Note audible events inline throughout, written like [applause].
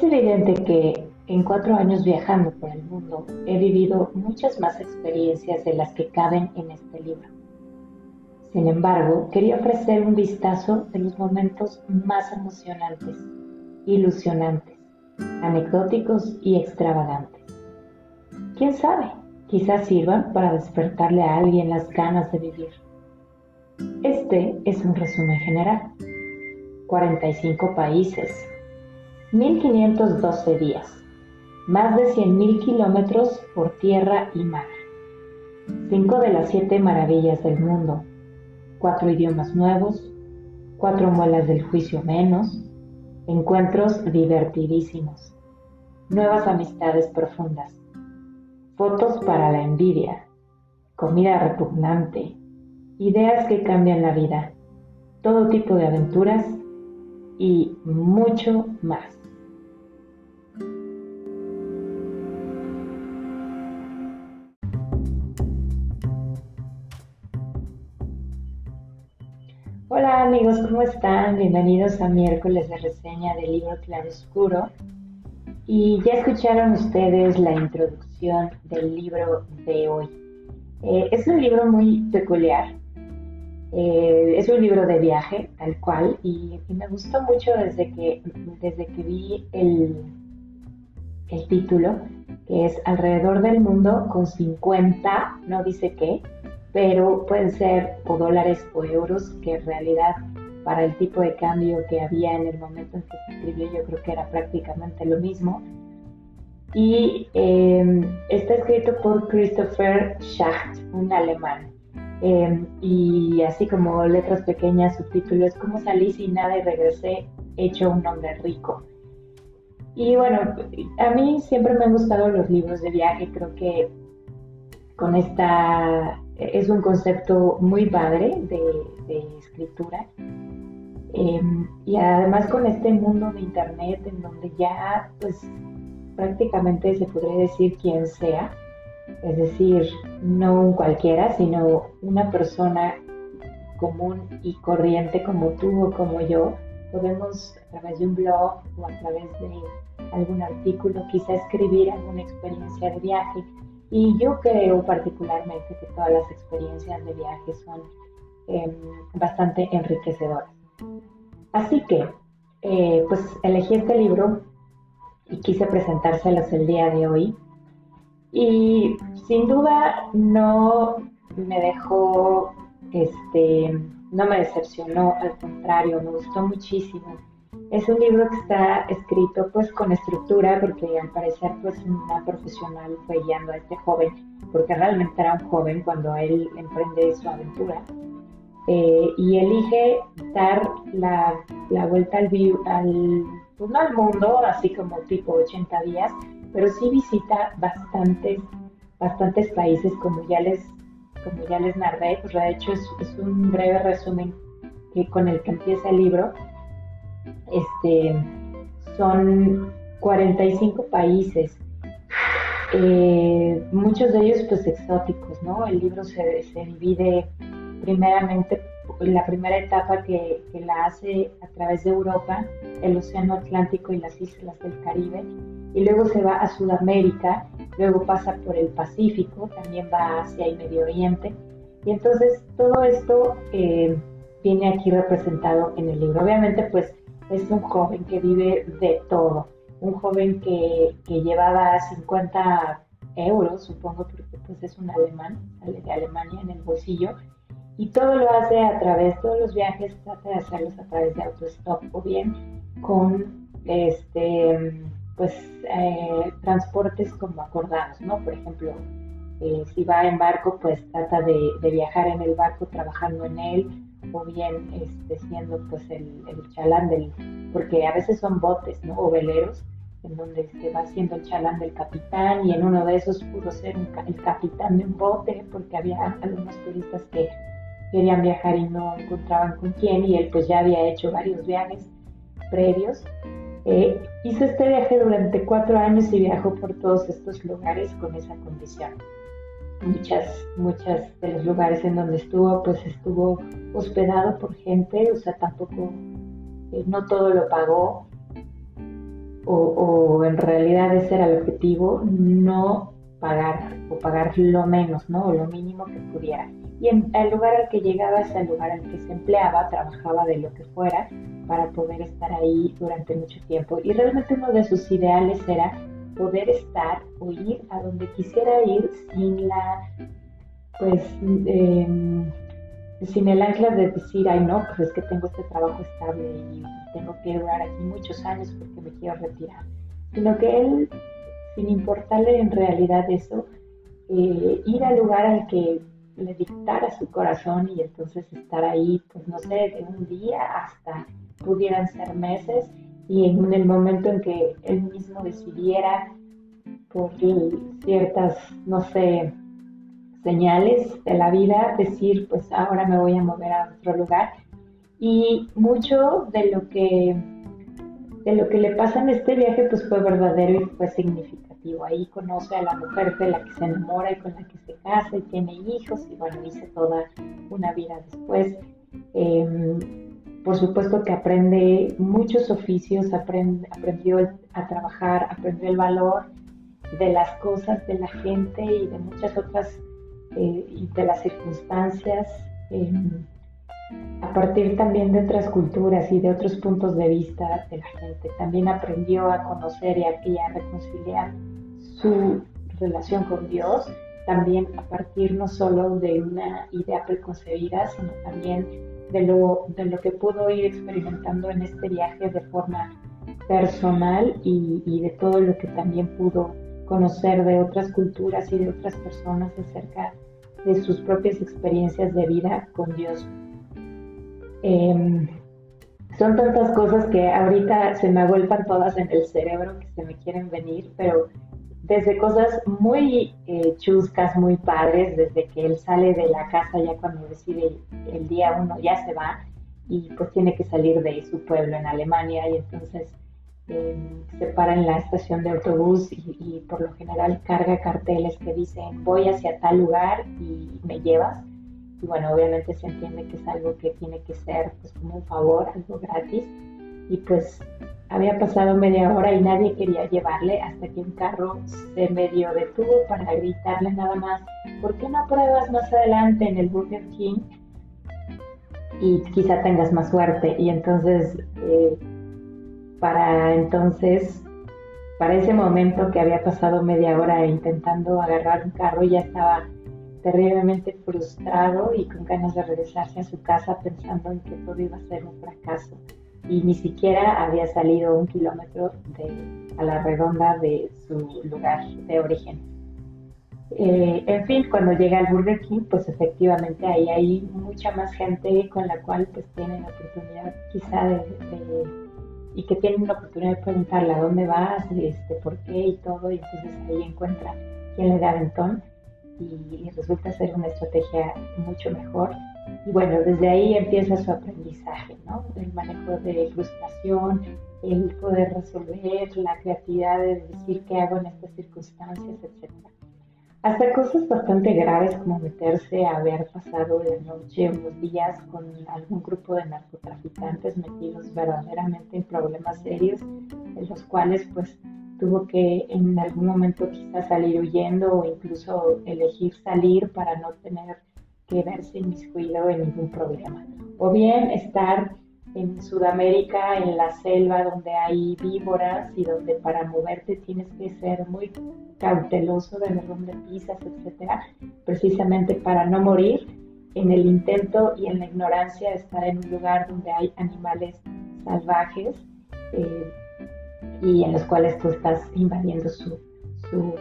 Es evidente que en cuatro años viajando por el mundo he vivido muchas más experiencias de las que caben en este libro. Sin embargo, quería ofrecer un vistazo de los momentos más emocionantes, ilusionantes, anecdóticos y extravagantes. ¿Quién sabe? Quizás sirvan para despertarle a alguien las ganas de vivir. Este es un resumen general. 45 países, 1512 días, más de 100.000 kilómetros por tierra y mar, cinco de las siete maravillas del mundo, cuatro idiomas nuevos, cuatro muelas del juicio menos, encuentros divertidísimos, nuevas amistades profundas, fotos para la envidia, comida repugnante, ideas que cambian la vida, todo tipo de aventuras y mucho más. Hola amigos, ¿cómo están? Bienvenidos a miércoles de reseña del libro Claroscuro. Y ya escucharon ustedes la introducción del libro de hoy. Eh, es un libro muy peculiar. Eh, es un libro de viaje, tal cual, y, me gustó mucho desde que, desde que vi el, el título, que es Alrededor del Mundo con 50, no dice qué, pero pueden ser o dólares o euros, que en realidad para el tipo de cambio que había en el momento en que se escribió yo creo que era prácticamente lo mismo. Y em, está escrito por Christopher Schacht, un alemán. Em, y así como letras pequeñas, subtítulos, como salí sin nada y regresé hecho un hombre rico. Y bueno, a mí siempre me han gustado los libros de viaje, creo que con esta es un concepto muy padre de, escritura. Em, y además con este mundo de internet en donde ya pues prácticamente se podría decir quien sea, es decir, no un cualquiera, sino una persona común y corriente como tú o como yo, podemos a través de un blog o a través de algún artículo quizá escribir alguna experiencia de viaje y yo creo particularmente que todas las experiencias de viaje son em, bastante enriquecedoras. Así que, eh, pues elegí este libro y quise presentárselos el día de hoy. Y sin duda no me dejó, este, no me decepcionó, al contrario, me gustó muchísimo es un libro que está escrito pues con estructura porque al parecer pues una profesional fue guiando a este joven porque realmente era un joven cuando él emprende su aventura. Eh, y elige dar la, vuelta al, al, pues, no al mundo así como tipo 80 días pero sí visita bastantes bastantes países como ya les como ya les narré pues de hecho es, es un breve resumen que con el que empieza el libro este, son 45 países, eh, muchos de ellos pues exóticos, ¿no? El libro se, divide primeramente, la primera etapa que, la hace a través de Europa, el Océano Atlántico y las islas del Caribe, y luego se va a Sudamérica, luego pasa por el Pacífico, también va a Asia y Medio Oriente, y entonces todo esto eh, viene aquí representado en el libro. Obviamente pues es un joven que vive de todo, un joven que, llevaba 50 euros, supongo, porque pues es un alemán, sale de Alemania en el bolsillo, y todo lo hace a través, todos los viajes trata de hacerlos a través de autostop o bien con este pues eh, transportes como acordados, ¿no? Por ejemplo, eh, si va en barco, pues trata de, de, viajar en el barco trabajando en él, o bien este, siendo pues el, chalán del, porque a veces son botes, ¿no? O veleros, en donde se va haciendo el chalán del capitán y en uno de esos pudo ser el capitán de un bote porque había algunos turistas que querían viajar y no encontraban con quién y él pues ya había hecho varios viajes previos. Eh, hizo este viaje durante cuatro años y viajó por todos estos lugares con esa condición muchas, muchas de los lugares en donde estuvo, pues estuvo hospedado por gente, o sea, tampoco, eh, no todo lo pagó. o, en realidad ese era el objetivo, no pagar o pagar lo menos, ¿no? O lo mínimo que pudiera. Y el lugar al que llegaba es el lugar al que se empleaba, trabajaba de lo que fuera para poder estar ahí durante mucho tiempo. Y realmente uno de sus ideales era poder estar o ir a donde quisiera ir sin la, pues, em, sin el ancla de decir, ay no, pues es que tengo este trabajo estable y tengo que durar aquí muchos años porque me quiero retirar, sino que él, sin importarle en realidad eso, eh, ir al lugar al que le dictara su corazón y entonces estar ahí, pues no sé, de un día hasta pudieran ser meses y en el momento en que él mismo decidiera por ciertas, no sé, señales de la vida, decir, pues ahora me voy a mover a otro lugar. Y mucho de lo que, de lo que le pasa en este viaje, pues fue verdadero y fue significativo. Ahí conoce a la mujer de la que se enamora y con la que se casa y tiene hijos y bueno, hice toda una vida después. Em, por supuesto que aprende muchos oficios, aprendió a trabajar, aprendió el valor de las cosas, de la gente y de muchas otras eh, y de las circunstancias, em, a partir también de otras culturas y de otros puntos de vista de la gente. También aprendió a conocer y a, reconciliar su relación con Dios, también a partir no solo de una idea preconcebida, sino también de lo, de lo que pudo ir experimentando en este viaje de forma personal y, y de todo lo que también pudo conocer de otras culturas y de otras personas acerca de sus propias experiencias de vida con Dios. Em, son tantas cosas que ahorita se me agolpan todas en el cerebro que se me quieren venir, pero desde cosas muy eh, chuscas, muy padres, desde que él sale de la casa ya cuando decide el día uno ya se va y pues tiene que salir de su pueblo en Alemania y entonces se para en la estación de autobús y, por lo general carga carteles que dicen voy hacia tal lugar y me llevas. Y bueno, obviamente se entiende que es algo que tiene que ser pues como un favor, algo gratis. Y pues había pasado media hora y nadie quería llevarle hasta que un carro se medio detuvo para gritarle nada más, ¿por qué no pruebas más adelante en el Burger King? Y quizá tengas más suerte. Y entonces eh, para entonces, para ese momento que había pasado media hora intentando agarrar un carro, ya estaba terriblemente frustrado y con ganas de regresarse a su casa pensando en que todo iba a ser un fracaso. Y ni siquiera había salido un kilómetro de, a la redonda de su lugar de origen. Eh, en fin, cuando llega al Burger King, pues efectivamente ahí hay mucha más gente con la cual pues tienen la oportunidad quizá de y que tienen la oportunidad de preguntarle a dónde vas, este, por qué y todo, y entonces ahí encuentra quién le da aventón y, resulta ser una estrategia mucho mejor. Y bueno, desde ahí empieza su aprendizaje, ¿no? El manejo de frustración, el poder resolver, la creatividad de decir qué hago en estas circunstancias, etcétera hasta cosas bastante graves como meterse a haber pasado la noche unos días con algún grupo de narcotraficantes metidos verdaderamente en problemas serios, en los cuales pues tuvo que en algún momento quizás salir huyendo o incluso elegir salir para no tener que verse inmiscuido en ningún problema. O bien estar en Sudamérica, en la selva donde hay víboras y donde para moverte tienes que ser muy cauteloso de ver dónde pisas, etcétera, precisamente para no morir en el intento y en la ignorancia de estar en un lugar donde hay animales salvajes eh, y en los cuales tú estás invadiendo su,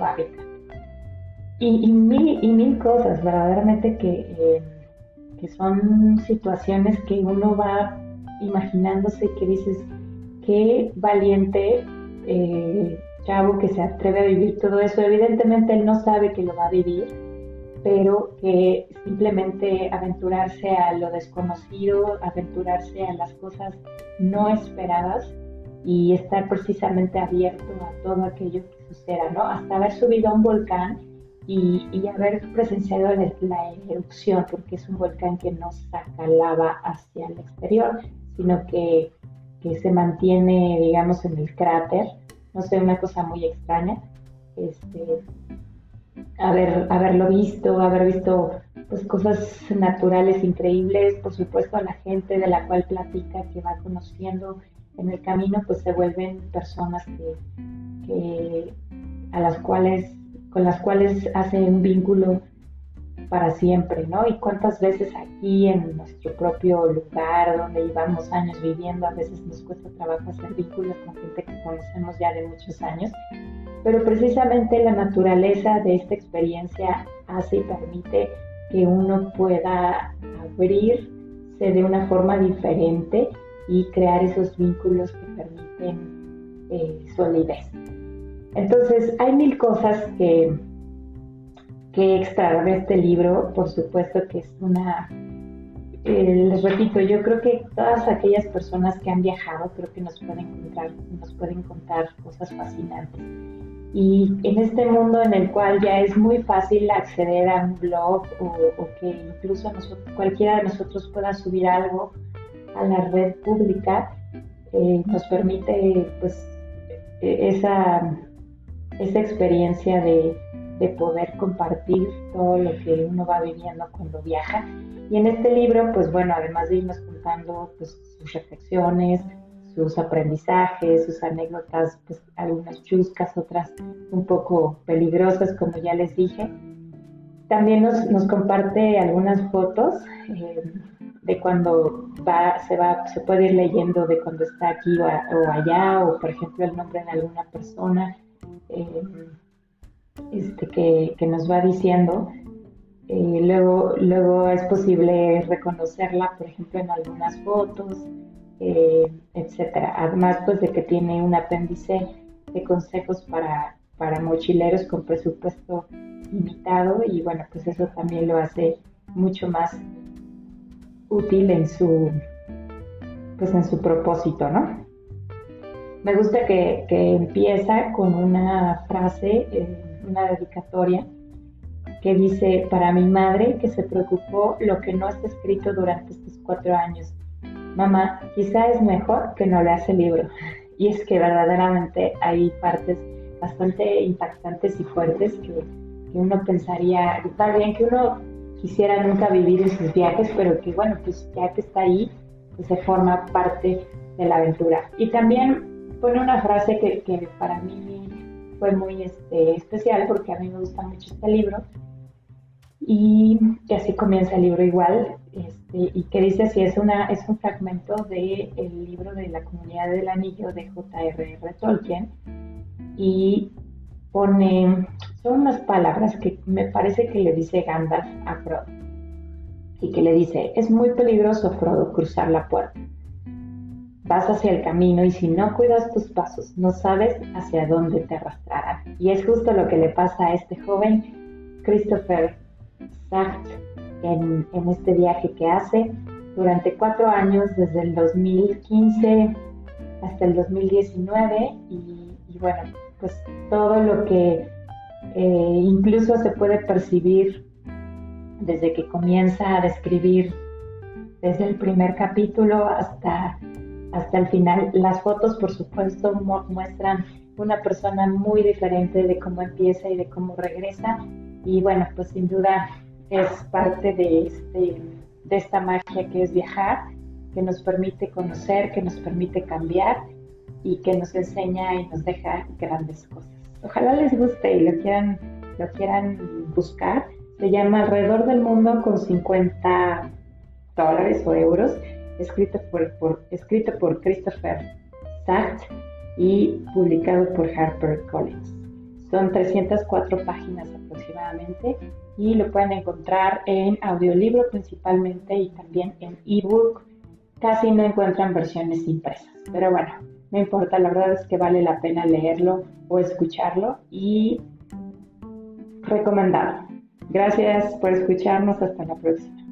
hábitat. Y, mil, y mil cosas verdaderamente que, eh, que son situaciones que uno va imaginándose que dices, qué valiente eh, chavo que se atreve a vivir todo eso. Evidentemente él no sabe que lo va a vivir, pero que simplemente aventurarse a lo desconocido, aventurarse a las cosas no esperadas y estar precisamente abierto a todo aquello que suceda, ¿no? Hasta haber subido a un volcán y, haber presenciado la, erupción, porque es un volcán que no saca lava hacia el exterior, sino que, que se mantiene, digamos, en el cráter no sé, una cosa muy extraña. Este, haber, haberlo visto, haber visto pues cosas naturales increíbles, por supuesto a la gente de la cual platica, que va conociendo en el camino, pues se vuelven personas que, a las cuales, con las cuales hace un vínculo para siempre, ¿no? Y cuántas veces aquí en nuestro propio lugar donde llevamos años viviendo, a veces nos cuesta trabajo hacer vínculos con gente que conocemos ya de muchos años, pero precisamente la naturaleza de esta experiencia hace y permite que uno pueda abrirse de una forma diferente y crear esos vínculos que permiten eh, solidez. Entonces, hay mil cosas que, que extraer de este libro, por supuesto que es una, eh, les repito, yo creo que todas aquellas personas que han viajado creo que nos pueden encontrar, nos pueden contar cosas fascinantes. Y en este mundo en el cual ya es muy fácil acceder a un blog o, que incluso cualquiera de nosotros pueda subir algo a la red pública, eh, nos permite pues e, esa, esa experiencia de, de, poder compartir todo lo que uno va viviendo cuando viaja. Y en este libro, pues bueno, además de irnos contando pues, sus reflexiones, sus aprendizajes, sus anécdotas, pues algunas chuscas, otras un poco peligrosas, como ya les dije. También nos, nos comparte algunas fotos eh, de cuando va, se va, se puede ir leyendo de cuando está aquí o, allá, o por ejemplo el nombre de alguna persona eh, este, que, que, nos va diciendo. Eh, luego, luego es posible reconocerla, por ejemplo, en algunas fotos eh, etcétera. Además, pues de que tiene un apéndice de consejos para, para mochileros con presupuesto limitado y bueno, pues eso también lo hace mucho más útil en su, pues en su propósito, ¿no? Me gusta que, que empieza con una frase, eh, una dedicatoria, que dice, para mi madre que se preocupó lo que no está escrito durante estos cuatro años, mamá, quizá es mejor que no leas el libro. [laughs] Y es que verdaderamente hay partes bastante impactantes y fuertes que, uno pensaría, está bien que uno quisiera nunca vivir esos viajes, pero que bueno, pues ya que está ahí, pues se forma parte de la aventura. Y también pone una frase que, que para mí fue muy este, especial porque a mí me gusta mucho este libro, y, así comienza el libro igual, este, y que dice así, es, una, es un fragmento del el libro de la comunidad del anillo de J.R.R. Tolkien, y pone, son unas palabras que me parece que le dice Gandalf a Frodo, y que le dice, es muy peligroso, Frodo, cruzar la puerta. Vas hacia el camino y si no cuidas tus pasos, no sabes hacia dónde te arrastrarán. Y es justo lo que le pasa a este joven Christopher en, este viaje que hace durante cuatro años, desde el 2015 hasta el 2019 y, bueno, pues todo lo que eh, incluso se puede percibir desde que comienza a describir desde el primer capítulo hasta, hasta el final. Las fotos, por supuesto, muestran una persona muy diferente de cómo empieza y de cómo regresa. Y bueno, pues sin duda es parte de, este, de esta magia que es viajar, que nos permite conocer, que nos permite cambiar y que nos enseña y nos deja grandes cosas. Ojalá les guste y lo quieran, lo quieran buscar. Se llama Alrededor del Mundo con 50 dólares o euros, escrito por, escrito por Christopher Sacht y publicado por HarperCollins. Son 304 páginas aproximadamente y lo pueden encontrar en audiolibro principalmente y también en ebook. Casi no encuentran versiones impresas, pero bueno, no importa, la verdad es que vale la pena leerlo o escucharlo y recomendado. Gracias por escucharnos, hasta la próxima.